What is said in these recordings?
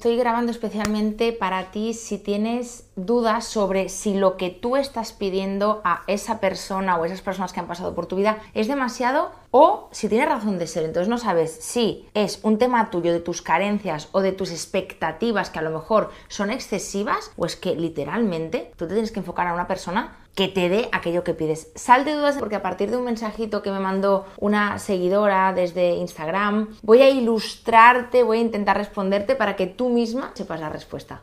Estoy grabando especialmente para ti si tienes dudas sobre si lo que tú estás pidiendo a esa persona o esas personas que han pasado por tu vida es demasiado o si tiene razón de ser. Entonces no sabes si es un tema tuyo de tus carencias o de tus expectativas que a lo mejor son excesivas o es que literalmente tú te tienes que enfocar a una persona que te dé aquello que pides. Sal de dudas porque a partir de un mensajito que me mandó una seguidora desde Instagram, voy a ilustrarte, voy a intentar responderte para que tú misma sepas la respuesta.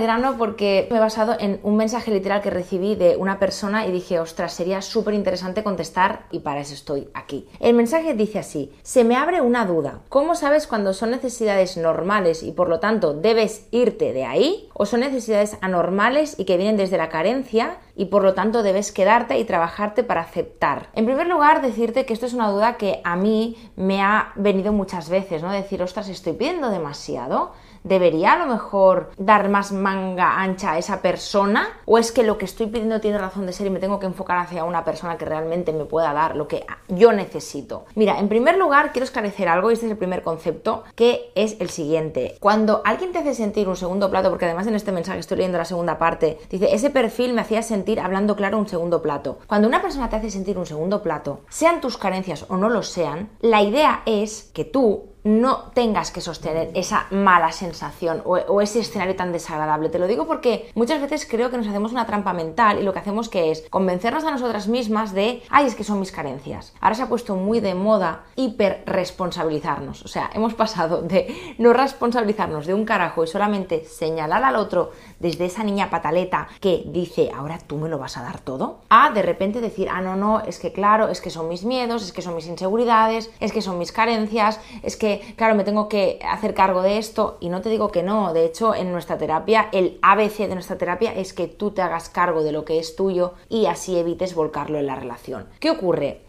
Grano porque me he basado en un mensaje literal que recibí de una persona y dije, ostras, sería súper interesante contestar y para eso estoy aquí. El mensaje dice así, se me abre una duda, ¿cómo sabes cuando son necesidades normales y por lo tanto debes irte de ahí? ¿O son necesidades anormales y que vienen desde la carencia y por lo tanto debes quedarte y trabajarte para aceptar? En primer lugar, decirte que esto es una duda que a mí me ha venido muchas veces, ¿no? Decir, ostras, estoy pidiendo demasiado ¿Debería a lo mejor dar más manga ancha a esa persona? ¿O es que lo que estoy pidiendo tiene razón de ser y me tengo que enfocar hacia una persona que realmente me pueda dar lo que yo necesito? Mira, en primer lugar quiero esclarecer algo y este es el primer concepto que es el siguiente. Cuando alguien te hace sentir un segundo plato, porque además en este mensaje estoy leyendo la segunda parte, dice, ese perfil me hacía sentir hablando claro un segundo plato. Cuando una persona te hace sentir un segundo plato, sean tus carencias o no lo sean, la idea es que tú no tengas que sostener esa mala sensación o, ese escenario tan desagradable. Te lo digo porque muchas veces creo que nos hacemos una trampa mental y lo que hacemos que es convencernos a nosotras mismas de, ay, es que son mis carencias. Ahora se ha puesto muy de moda hiper responsabilizarnos. O sea, hemos pasado de no responsabilizarnos de un carajo y solamente señalar al otro desde esa niña pataleta que dice, ahora tú me lo vas a dar todo, a de repente decir, ah, no, no, es que claro, es que son mis miedos, es que son mis inseguridades, es que son mis carencias, es que claro, me tengo que hacer cargo de esto y no te digo que no, de hecho en nuestra terapia, el ABC de nuestra terapia es que tú te hagas cargo de lo que es tuyo y así evites volcarlo en la relación. ¿Qué ocurre?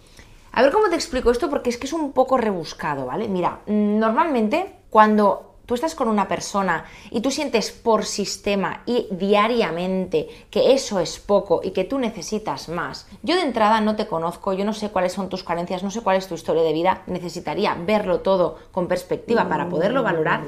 A ver cómo te explico esto porque es que es un poco rebuscado, ¿vale? Mira, normalmente cuando tú estás con una persona y tú sientes por sistema y diariamente que eso es poco y que tú necesitas más, yo de entrada no te conozco, yo no sé cuáles son tus carencias, no sé cuál es tu historia de vida, necesitaría verlo todo con perspectiva para poderlo valorar,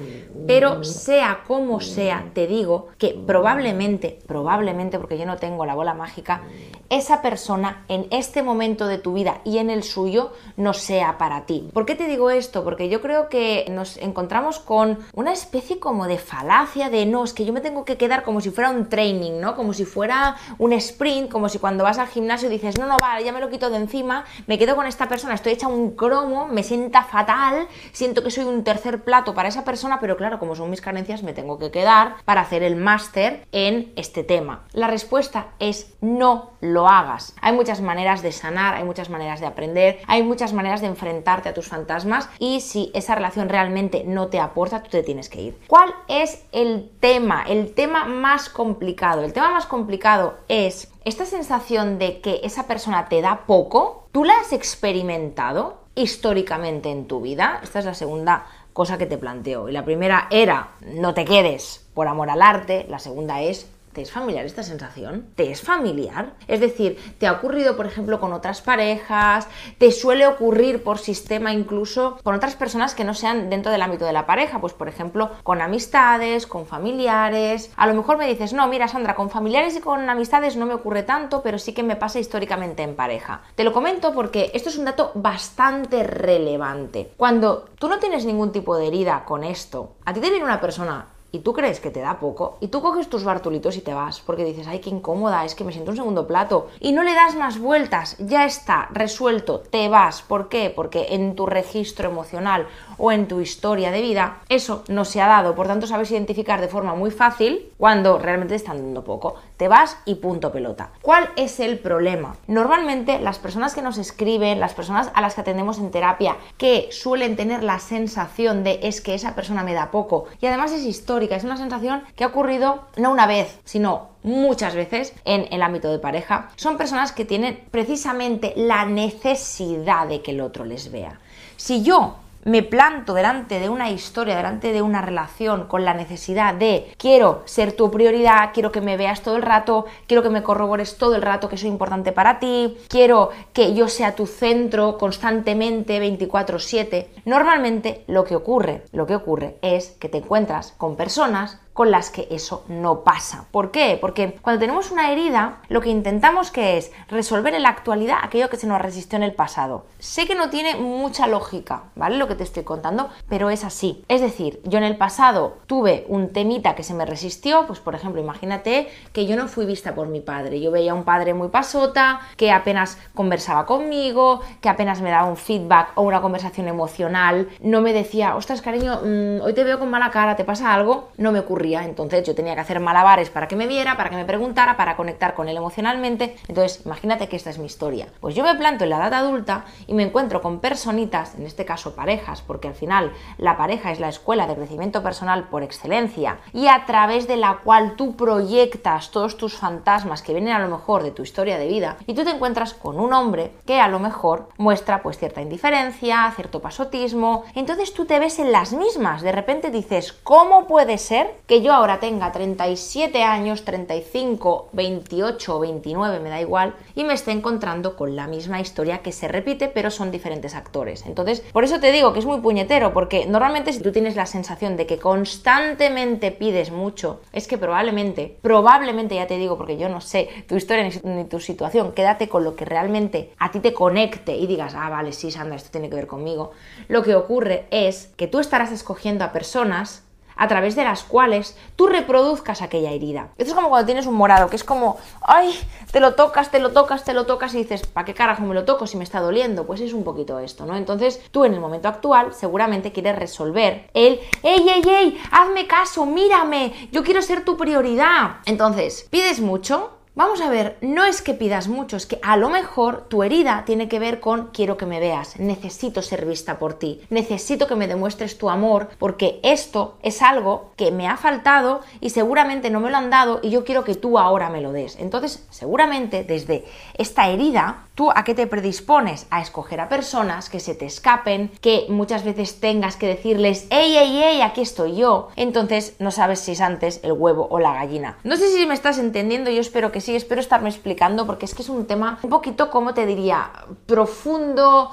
pero sea como sea, te digo que probablemente, probablemente, porque yo no tengo la bola mágica, esa persona en este momento de tu vida y en el suyo no sea para ti. ¿Por qué te digo esto? Porque yo creo que nos encontramos con una especie como de falacia de no, es que yo me tengo que quedar como si fuera un training, ¿no? Como si fuera un sprint, como si cuando vas al gimnasio dices, no, no, vale, ya me lo quito de encima, me quedo con esta persona, estoy hecha un cromo, me sienta fatal, siento que soy un tercer plato para esa persona, pero claro, como son mis carencias, me tengo que quedar para hacer el máster en este tema. La respuesta es no lo hagas. Hay muchas maneras de sanar, hay muchas maneras de aprender, hay muchas maneras de enfrentarte a tus fantasmas y si esa relación realmente no te aporta, tú te tienes que ir. ¿Cuál es el tema? El tema más complicado. El tema más complicado es esta sensación de que esa persona te da poco. ¿Tú la has experimentado históricamente en tu vida? Esta es la segunda cosa que te planteo. Y la primera era, no te quedes por amor al arte. La segunda es, ¿Te es familiar esta sensación? ¿Te es familiar? Es decir, ¿te ha ocurrido, por ejemplo, con otras parejas? ¿Te suele ocurrir por sistema incluso con otras personas que no sean dentro del ámbito de la pareja? Pues, por ejemplo, con amistades, con familiares. A lo mejor me dices, no, mira, Sandra, con familiares y con amistades no me ocurre tanto, pero sí que me pasa históricamente en pareja. Te lo comento porque esto es un dato bastante relevante. Cuando tú no tienes ningún tipo de herida con esto, a ti te viene una persona y tú crees que te da poco y tú coges tus bartulitos y te vas porque dices, ay, qué incómoda, es que me siento un segundo plato y no le das más vueltas, ya está, resuelto, te vas. ¿Por qué? Porque en tu registro emocional o en tu historia de vida, eso no se ha dado. Por tanto, sabes identificar de forma muy fácil cuando realmente te están dando poco. Te vas y punto pelota. ¿Cuál es el problema? Normalmente las personas que nos escriben, las personas a las que atendemos en terapia, que suelen tener la sensación de es que esa persona me da poco y además es histórica, es una sensación que ha ocurrido no una vez, sino muchas veces en el ámbito de pareja, son personas que tienen precisamente la necesidad de que el otro les vea. Si yo me planto delante de una historia, delante de una relación con la necesidad de quiero ser tu prioridad, quiero que me veas todo el rato, quiero que me corrobores todo el rato que soy importante para ti, quiero que yo sea tu centro constantemente 24/7. Normalmente lo que ocurre, lo que ocurre es que te encuentras con personas con las que eso no pasa. ¿Por qué? Porque cuando tenemos una herida, lo que intentamos que es resolver en la actualidad aquello que se nos resistió en el pasado. Sé que no tiene mucha lógica, ¿vale? Lo que te estoy contando, pero es así. Es decir, yo en el pasado tuve un temita que se me resistió, pues por ejemplo, imagínate que yo no fui vista por mi padre. Yo veía a un padre muy pasota, que apenas conversaba conmigo, que apenas me daba un feedback o una conversación emocional, no me decía, ostras, cariño, mm, hoy te veo con mala cara, ¿te pasa algo? No me ocurría entonces yo tenía que hacer malabares para que me viera, para que me preguntara, para conectar con él emocionalmente. Entonces, imagínate que esta es mi historia. Pues yo me planto en la edad adulta y me encuentro con personitas, en este caso parejas, porque al final la pareja es la escuela de crecimiento personal por excelencia y a través de la cual tú proyectas todos tus fantasmas que vienen a lo mejor de tu historia de vida y tú te encuentras con un hombre que a lo mejor muestra pues cierta indiferencia, cierto pasotismo, entonces tú te ves en las mismas, de repente dices, ¿cómo puede ser que yo ahora tenga 37 años, 35, 28 o 29, me da igual, y me esté encontrando con la misma historia que se repite, pero son diferentes actores. Entonces, por eso te digo que es muy puñetero, porque normalmente si tú tienes la sensación de que constantemente pides mucho, es que probablemente, probablemente ya te digo, porque yo no sé tu historia ni tu situación, quédate con lo que realmente a ti te conecte y digas, ah, vale, sí, Sandra, esto tiene que ver conmigo. Lo que ocurre es que tú estarás escogiendo a personas a través de las cuales tú reproduzcas aquella herida. Esto es como cuando tienes un morado, que es como, ay, te lo tocas, te lo tocas, te lo tocas y dices, ¿para qué carajo me lo toco si me está doliendo? Pues es un poquito esto, ¿no? Entonces tú en el momento actual seguramente quieres resolver el, ey, ey, ey, hazme caso, mírame, yo quiero ser tu prioridad. Entonces, pides mucho, Vamos a ver, no es que pidas mucho, es que a lo mejor tu herida tiene que ver con quiero que me veas, necesito ser vista por ti, necesito que me demuestres tu amor, porque esto es algo que me ha faltado y seguramente no me lo han dado y yo quiero que tú ahora me lo des. Entonces, seguramente desde esta herida, ¿tú a qué te predispones? A escoger a personas que se te escapen, que muchas veces tengas que decirles, ey, ey, ey, aquí estoy yo. Entonces, no sabes si es antes el huevo o la gallina. No sé si me estás entendiendo, yo espero que sí espero estarme explicando porque es que es un tema un poquito, como te diría, profundo,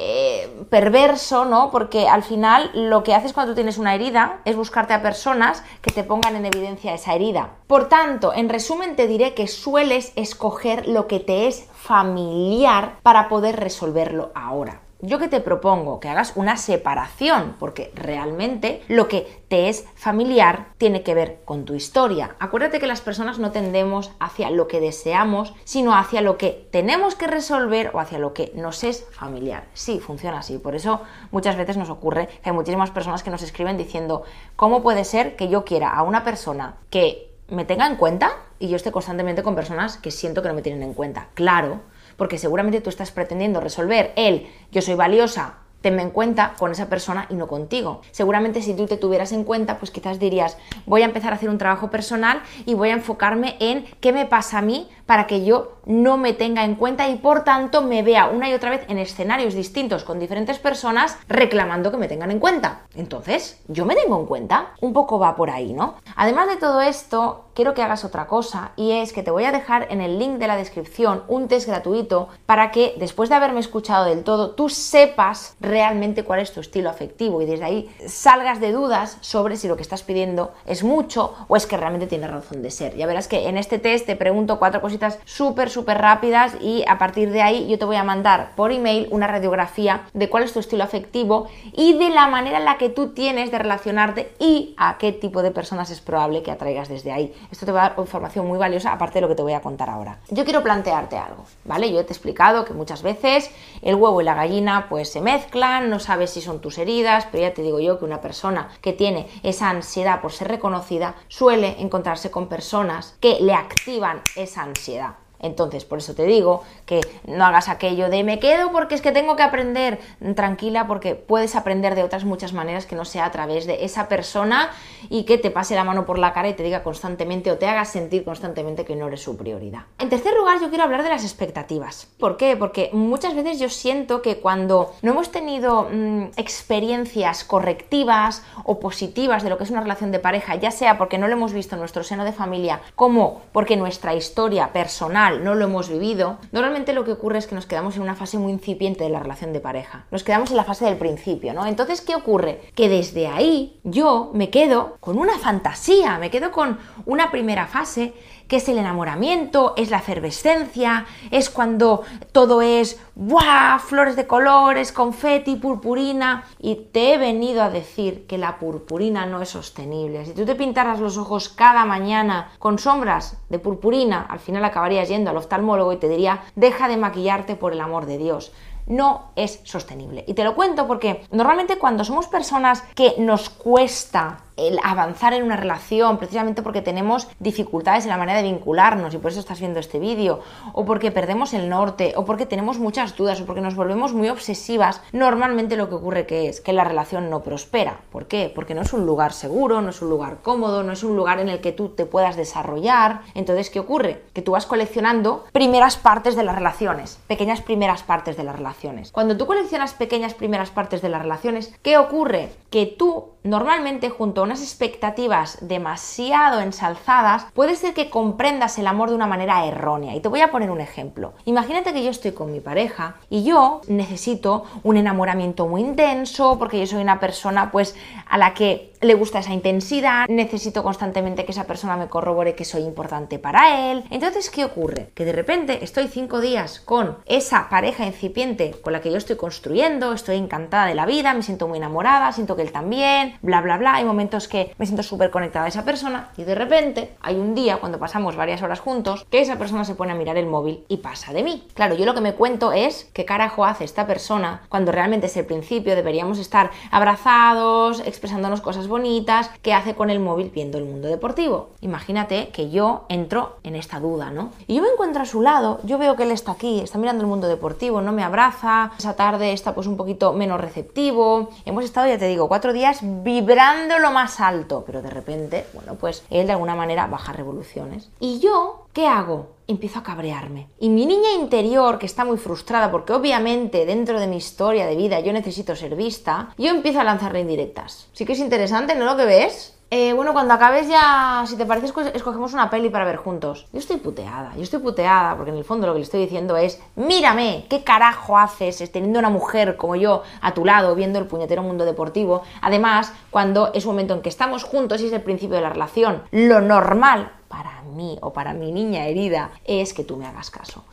eh, perverso, ¿no? Porque al final lo que haces cuando tú tienes una herida es buscarte a personas que te pongan en evidencia esa herida. Por tanto, en resumen te diré que sueles escoger lo que te es familiar para poder resolverlo ahora yo que te propongo que hagas una separación, porque realmente lo que te es familiar tiene que ver con tu historia. Acuérdate que las personas no tendemos hacia lo que deseamos, sino hacia lo que tenemos que resolver o hacia lo que nos es familiar. Sí, funciona así. Por eso muchas veces nos ocurre que hay muchísimas personas que nos escriben diciendo, ¿cómo puede ser que yo quiera a una persona que me tenga en cuenta y yo esté constantemente con personas que siento que no me tienen en cuenta? Claro porque seguramente tú estás pretendiendo resolver el yo soy valiosa, tenme en cuenta con esa persona y no contigo. Seguramente si tú te tuvieras en cuenta, pues quizás dirías, voy a empezar a hacer un trabajo personal y voy a enfocarme en qué me pasa a mí para que yo no me tenga en cuenta y por tanto me vea una y otra vez en escenarios distintos con diferentes personas reclamando que me tengan en cuenta. Entonces, yo me tengo en cuenta. Un poco va por ahí, ¿no? Además de todo esto, quiero que hagas otra cosa y es que te voy a dejar en el link de la descripción un test gratuito para que después de haberme escuchado del todo, tú sepas realmente cuál es tu estilo afectivo y desde ahí salgas de dudas sobre si lo que estás pidiendo es mucho o es que realmente tiene razón de ser. Ya verás que en este test te pregunto cuatro cositas súper, súper rápidas y a partir de ahí yo te voy a mandar por email una radiografía de cuál es tu estilo afectivo y de la manera en la que tú tienes de relacionarte y a qué tipo de personas es probable que atraigas desde ahí. Esto te va a dar información muy valiosa aparte de lo que te voy a contar ahora. Yo quiero plantearte algo, ¿vale? Yo te he explicado que muchas veces el huevo y la gallina pues se mezclan, no sabes si son tus heridas, pero ya te digo yo que una persona que tiene esa ansiedad por ser reconocida suele encontrarse con personas que le activan esa ansiedad. Entonces, por eso te digo que no hagas aquello de me quedo porque es que tengo que aprender. Tranquila, porque puedes aprender de otras muchas maneras que no sea a través de esa persona y que te pase la mano por la cara y te diga constantemente o te haga sentir constantemente que no eres su prioridad. En tercer lugar, yo quiero hablar de las expectativas. ¿Por qué? Porque muchas veces yo siento que cuando no hemos tenido mm, experiencias correctivas o positivas de lo que es una relación de pareja, ya sea porque no lo hemos visto en nuestro seno de familia, como porque nuestra historia personal no lo hemos vivido, normalmente lo que ocurre es que nos quedamos en una fase muy incipiente de la relación de pareja. Nos quedamos en la fase del principio, ¿no? Entonces, ¿qué ocurre? Que desde ahí yo me quedo con una fantasía, me quedo con una primera fase que es el enamoramiento, es la efervescencia, es cuando todo es ¡buah! flores de colores, confeti, purpurina. Y te he venido a decir que la purpurina no es sostenible. Si tú te pintaras los ojos cada mañana con sombras de purpurina, al final acabarías yendo al oftalmólogo y te diría, deja de maquillarte por el amor de Dios no es sostenible. Y te lo cuento porque normalmente cuando somos personas que nos cuesta el avanzar en una relación precisamente porque tenemos dificultades en la manera de vincularnos y por eso estás viendo este vídeo, o porque perdemos el norte, o porque tenemos muchas dudas, o porque nos volvemos muy obsesivas, normalmente lo que ocurre que es que la relación no prospera. ¿Por qué? Porque no es un lugar seguro, no es un lugar cómodo, no es un lugar en el que tú te puedas desarrollar. Entonces, ¿qué ocurre? Que tú vas coleccionando primeras partes de las relaciones, pequeñas primeras partes de las relaciones. Cuando tú coleccionas pequeñas primeras partes de las relaciones, ¿qué ocurre? Que tú normalmente junto a unas expectativas demasiado ensalzadas, puede ser que comprendas el amor de una manera errónea. Y te voy a poner un ejemplo. Imagínate que yo estoy con mi pareja y yo necesito un enamoramiento muy intenso porque yo soy una persona pues a la que le gusta esa intensidad, necesito constantemente que esa persona me corrobore que soy importante para él. Entonces, ¿qué ocurre? Que de repente estoy cinco días con esa pareja incipiente con la que yo estoy construyendo, estoy encantada de la vida, me siento muy enamorada, siento que él también, bla, bla, bla. Hay momentos que me siento súper conectada a esa persona y de repente hay un día cuando pasamos varias horas juntos que esa persona se pone a mirar el móvil y pasa de mí. Claro, yo lo que me cuento es qué carajo hace esta persona cuando realmente es el principio, deberíamos estar abrazados, expresándonos cosas bonitas que hace con el móvil viendo el mundo deportivo. Imagínate que yo entro en esta duda, ¿no? Y yo me encuentro a su lado, yo veo que él está aquí, está mirando el mundo deportivo, no me abraza, esa tarde está pues un poquito menos receptivo. Hemos estado, ya te digo, cuatro días vibrando lo más alto, pero de repente, bueno, pues él de alguna manera baja revoluciones. Y yo, ¿qué hago? empiezo a cabrearme. Y mi niña interior, que está muy frustrada porque obviamente dentro de mi historia de vida yo necesito ser vista, yo empiezo a lanzarle indirectas. Sí que es interesante, ¿no lo que ves? Eh, bueno, cuando acabes ya, si te parece, escogemos una peli para ver juntos. Yo estoy puteada, yo estoy puteada porque en el fondo lo que le estoy diciendo es, mírame, ¿qué carajo haces teniendo una mujer como yo a tu lado viendo el puñetero mundo deportivo? Además, cuando es un momento en que estamos juntos y es el principio de la relación, lo normal para mí o para mi niña herida es que tú me hagas caso.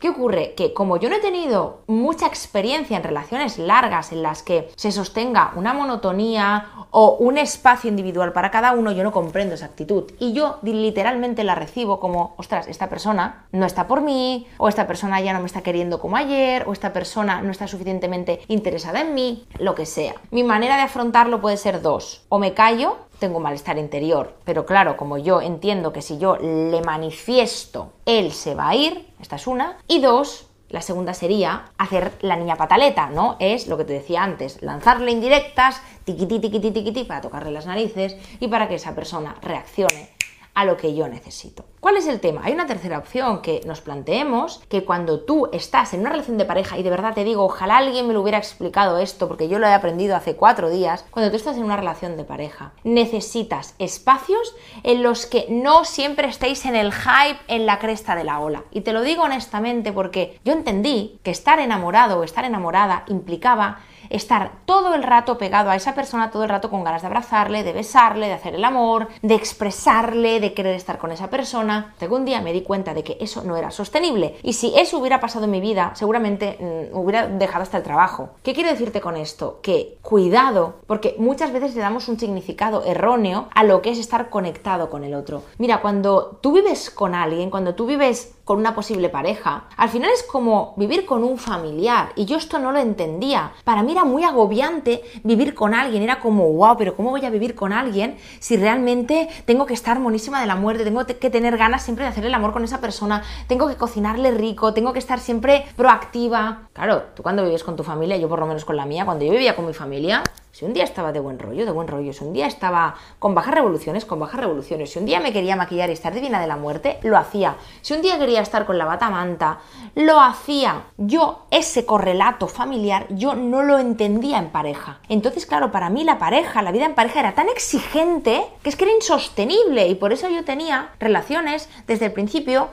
¿Qué ocurre? Que como yo no he tenido mucha experiencia en relaciones largas en las que se sostenga una monotonía o un espacio individual para cada uno, yo no comprendo esa actitud. Y yo literalmente la recibo como, ostras, esta persona no está por mí, o esta persona ya no me está queriendo como ayer, o esta persona no está suficientemente interesada en mí, lo que sea. Mi manera de afrontarlo puede ser dos. O me callo tengo malestar interior. Pero claro, como yo entiendo que si yo le manifiesto, él se va a ir, esta es una. Y dos, la segunda sería hacer la niña pataleta, ¿no? Es lo que te decía antes, lanzarle indirectas, tiquití, tiquití, tiquití, para tocarle las narices y para que esa persona reaccione a lo que yo necesito. ¿Cuál es el tema? Hay una tercera opción que nos planteemos que cuando tú estás en una relación de pareja, y de verdad te digo, ojalá alguien me lo hubiera explicado esto, porque yo lo he aprendido hace cuatro días, cuando tú estás en una relación de pareja, necesitas espacios en los que no siempre estéis en el hype, en la cresta de la ola. Y te lo digo honestamente porque yo entendí que estar enamorado o estar enamorada implicaba estar todo el rato pegado a esa persona, todo el rato con ganas de abrazarle, de besarle, de hacer el amor, de expresarle, de querer estar con esa persona. Hasta un día me di cuenta de que eso no era sostenible. Y si eso hubiera pasado en mi vida, seguramente mm, hubiera dejado hasta el trabajo. ¿Qué quiero decirte con esto? Que cuidado, porque muchas veces le damos un significado erróneo a lo que es estar conectado con el otro. Mira, cuando tú vives con alguien, cuando tú vives con una posible pareja. Al final es como vivir con un familiar y yo esto no lo entendía. Para mí era muy agobiante vivir con alguien, era como, wow, pero ¿cómo voy a vivir con alguien si realmente tengo que estar monísima de la muerte, tengo que tener ganas siempre de hacer el amor con esa persona, tengo que cocinarle rico, tengo que estar siempre proactiva? Claro, tú cuando vives con tu familia, yo por lo menos con la mía, cuando yo vivía con mi familia, si un día estaba de buen rollo, de buen rollo, si un día estaba con bajas revoluciones, con bajas revoluciones, si un día me quería maquillar y estar divina de la muerte, lo hacía. Si un día quería estar con la bata manta, lo hacía. Yo, ese correlato familiar, yo no lo entendía en pareja. Entonces, claro, para mí la pareja, la vida en pareja era tan exigente que es que era insostenible y por eso yo tenía relaciones desde el principio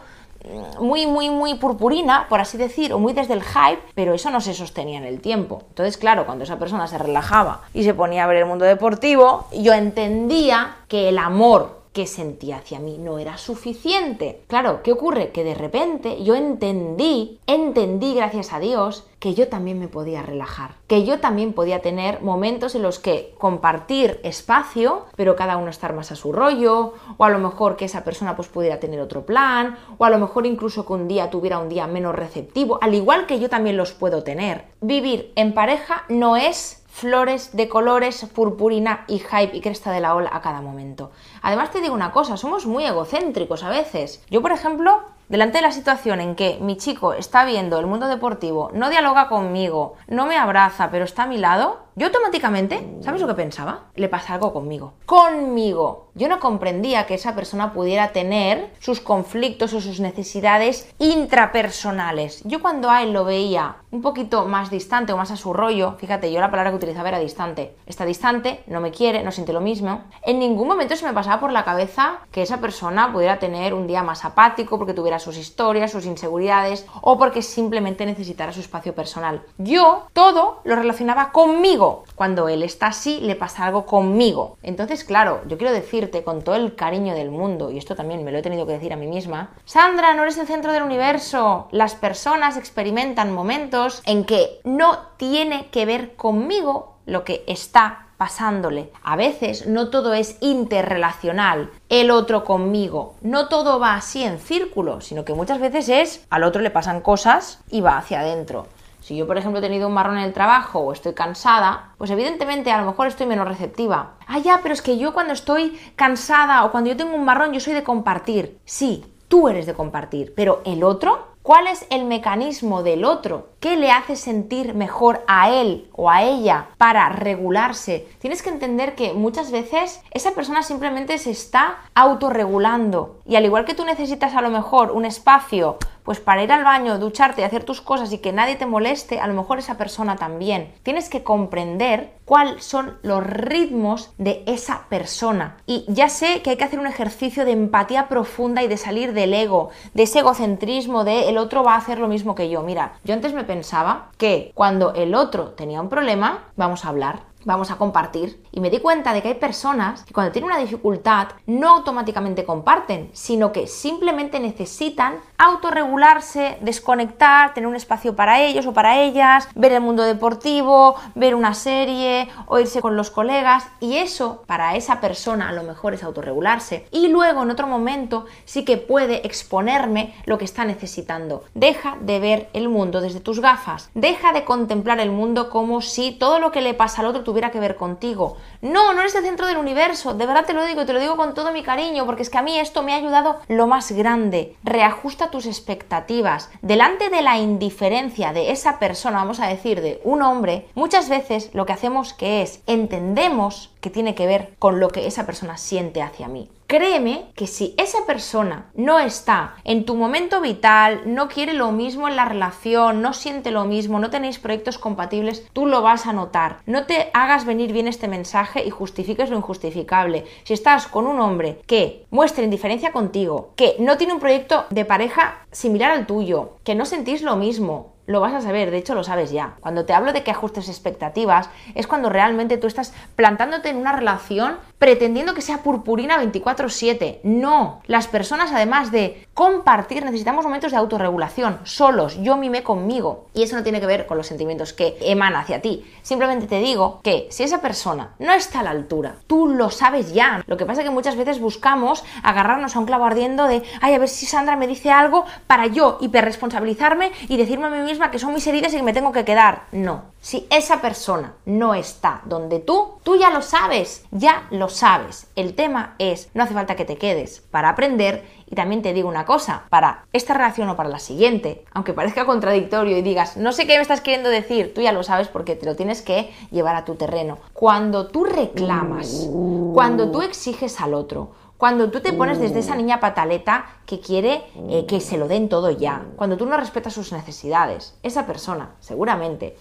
muy, muy, muy purpurina, por así decir, o muy desde el hype, pero eso no se sostenía en el tiempo. Entonces, claro, cuando esa persona se relajaba y se ponía a ver el mundo deportivo, yo entendía que el amor que sentía hacia mí no era suficiente. Claro, ¿qué ocurre? Que de repente yo entendí, entendí gracias a Dios, que yo también me podía relajar, que yo también podía tener momentos en los que compartir espacio, pero cada uno estar más a su rollo, o a lo mejor que esa persona pues pudiera tener otro plan, o a lo mejor incluso que un día tuviera un día menos receptivo, al igual que yo también los puedo tener. Vivir en pareja no es flores de colores, purpurina y hype y cresta de la ola a cada momento. Además te digo una cosa, somos muy egocéntricos a veces. Yo, por ejemplo, delante de la situación en que mi chico está viendo el mundo deportivo, no dialoga conmigo, no me abraza, pero está a mi lado, yo automáticamente, ¿sabes lo que pensaba? Le pasa algo conmigo. Conmigo. Yo no comprendía que esa persona pudiera tener sus conflictos o sus necesidades intrapersonales. Yo cuando a él lo veía un poquito más distante o más a su rollo, fíjate, yo la palabra que utilizaba era distante. Está distante, no me quiere, no siente lo mismo. En ningún momento se me pasaba por la cabeza que esa persona pudiera tener un día más apático porque tuviera sus historias, sus inseguridades o porque simplemente necesitara su espacio personal. Yo todo lo relacionaba conmigo cuando él está así, le pasa algo conmigo. Entonces, claro, yo quiero decirte con todo el cariño del mundo, y esto también me lo he tenido que decir a mí misma, Sandra, no eres el centro del universo. Las personas experimentan momentos en que no tiene que ver conmigo lo que está pasándole. A veces no todo es interrelacional, el otro conmigo. No todo va así en círculo, sino que muchas veces es al otro le pasan cosas y va hacia adentro. Si yo, por ejemplo, he tenido un marrón en el trabajo o estoy cansada, pues evidentemente a lo mejor estoy menos receptiva. Ah, ya, pero es que yo cuando estoy cansada o cuando yo tengo un marrón, yo soy de compartir. Sí, tú eres de compartir, pero el otro ¿Cuál es el mecanismo del otro? ¿Qué le hace sentir mejor a él o a ella para regularse? Tienes que entender que muchas veces esa persona simplemente se está autorregulando y al igual que tú necesitas a lo mejor un espacio pues para ir al baño, ducharte y hacer tus cosas y que nadie te moleste, a lo mejor esa persona también. Tienes que comprender cuáles son los ritmos de esa persona. Y ya sé que hay que hacer un ejercicio de empatía profunda y de salir del ego, de ese egocentrismo de el otro va a hacer lo mismo que yo. Mira, yo antes me pensaba que cuando el otro tenía un problema, vamos a hablar, vamos a compartir. Y me di cuenta de que hay personas que cuando tienen una dificultad no automáticamente comparten, sino que simplemente necesitan autorregularse, desconectar, tener un espacio para ellos o para ellas, ver el mundo deportivo, ver una serie o irse con los colegas. Y eso para esa persona a lo mejor es autorregularse. Y luego en otro momento sí que puede exponerme lo que está necesitando. Deja de ver el mundo desde tus gafas. Deja de contemplar el mundo como si todo lo que le pasa al otro tuviera que ver contigo. No, no eres el centro del universo, de verdad te lo digo, te lo digo con todo mi cariño, porque es que a mí esto me ha ayudado lo más grande. Reajusta tus expectativas. Delante de la indiferencia de esa persona, vamos a decir, de un hombre, muchas veces lo que hacemos que es entendemos que tiene que ver con lo que esa persona siente hacia mí. Créeme que si esa persona no está en tu momento vital, no quiere lo mismo en la relación, no siente lo mismo, no tenéis proyectos compatibles, tú lo vas a notar. No te hagas venir bien este mensaje y justifiques lo injustificable. Si estás con un hombre que muestra indiferencia contigo, que no tiene un proyecto de pareja similar al tuyo, que no sentís lo mismo, lo vas a saber, de hecho lo sabes ya. Cuando te hablo de que ajustes expectativas, es cuando realmente tú estás plantándote en una relación pretendiendo que sea purpurina 24/7. No, las personas además de compartir necesitamos momentos de autorregulación, solos, yo mime conmigo. Y eso no tiene que ver con los sentimientos que emana hacia ti. Simplemente te digo que si esa persona no está a la altura, tú lo sabes ya. Lo que pasa es que muchas veces buscamos agarrarnos a un clavo ardiendo de, ay, a ver si Sandra me dice algo para yo hiperresponsabilizarme y decirme a mí misma que son mis heridas y que me tengo que quedar. No. Si esa persona no está donde tú, tú ya lo sabes, ya lo sabes. El tema es, no hace falta que te quedes para aprender y también te digo una cosa, para esta relación o para la siguiente, aunque parezca contradictorio y digas, no sé qué me estás queriendo decir, tú ya lo sabes porque te lo tienes que llevar a tu terreno. Cuando tú reclamas, cuando tú exiges al otro, cuando tú te pones desde esa niña pataleta que quiere eh, que se lo den todo ya, cuando tú no respetas sus necesidades, esa persona seguramente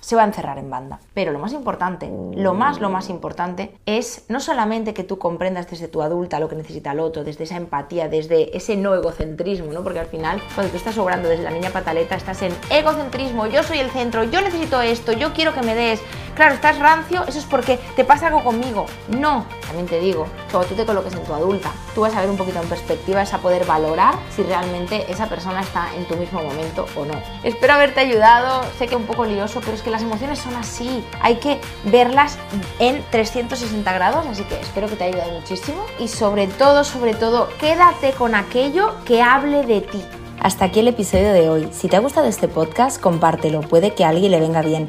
se va a encerrar en banda. Pero lo más importante, lo más, lo más importante es no solamente que tú comprendas desde tu adulta lo que necesita el otro, desde esa empatía, desde ese no egocentrismo, ¿no? Porque al final, cuando tú estás sobrando desde la niña pataleta, estás en egocentrismo, yo soy el centro, yo necesito esto, yo quiero que me des. Claro, estás rancio, eso es porque te pasa algo conmigo. No, también te digo, cuando tú te coloques en tu adulta, tú vas a ver un poquito en perspectiva, vas a poder valorar si realmente esa persona está en tu mismo momento o no. Espero haberte ayudado, sé que es un poco lioso, pero es que las emociones son así, hay que verlas en 360 grados, así que espero que te haya ayudado muchísimo y sobre todo, sobre todo, quédate con aquello que hable de ti. Hasta aquí el episodio de hoy. Si te ha gustado este podcast, compártelo, puede que a alguien le venga bien.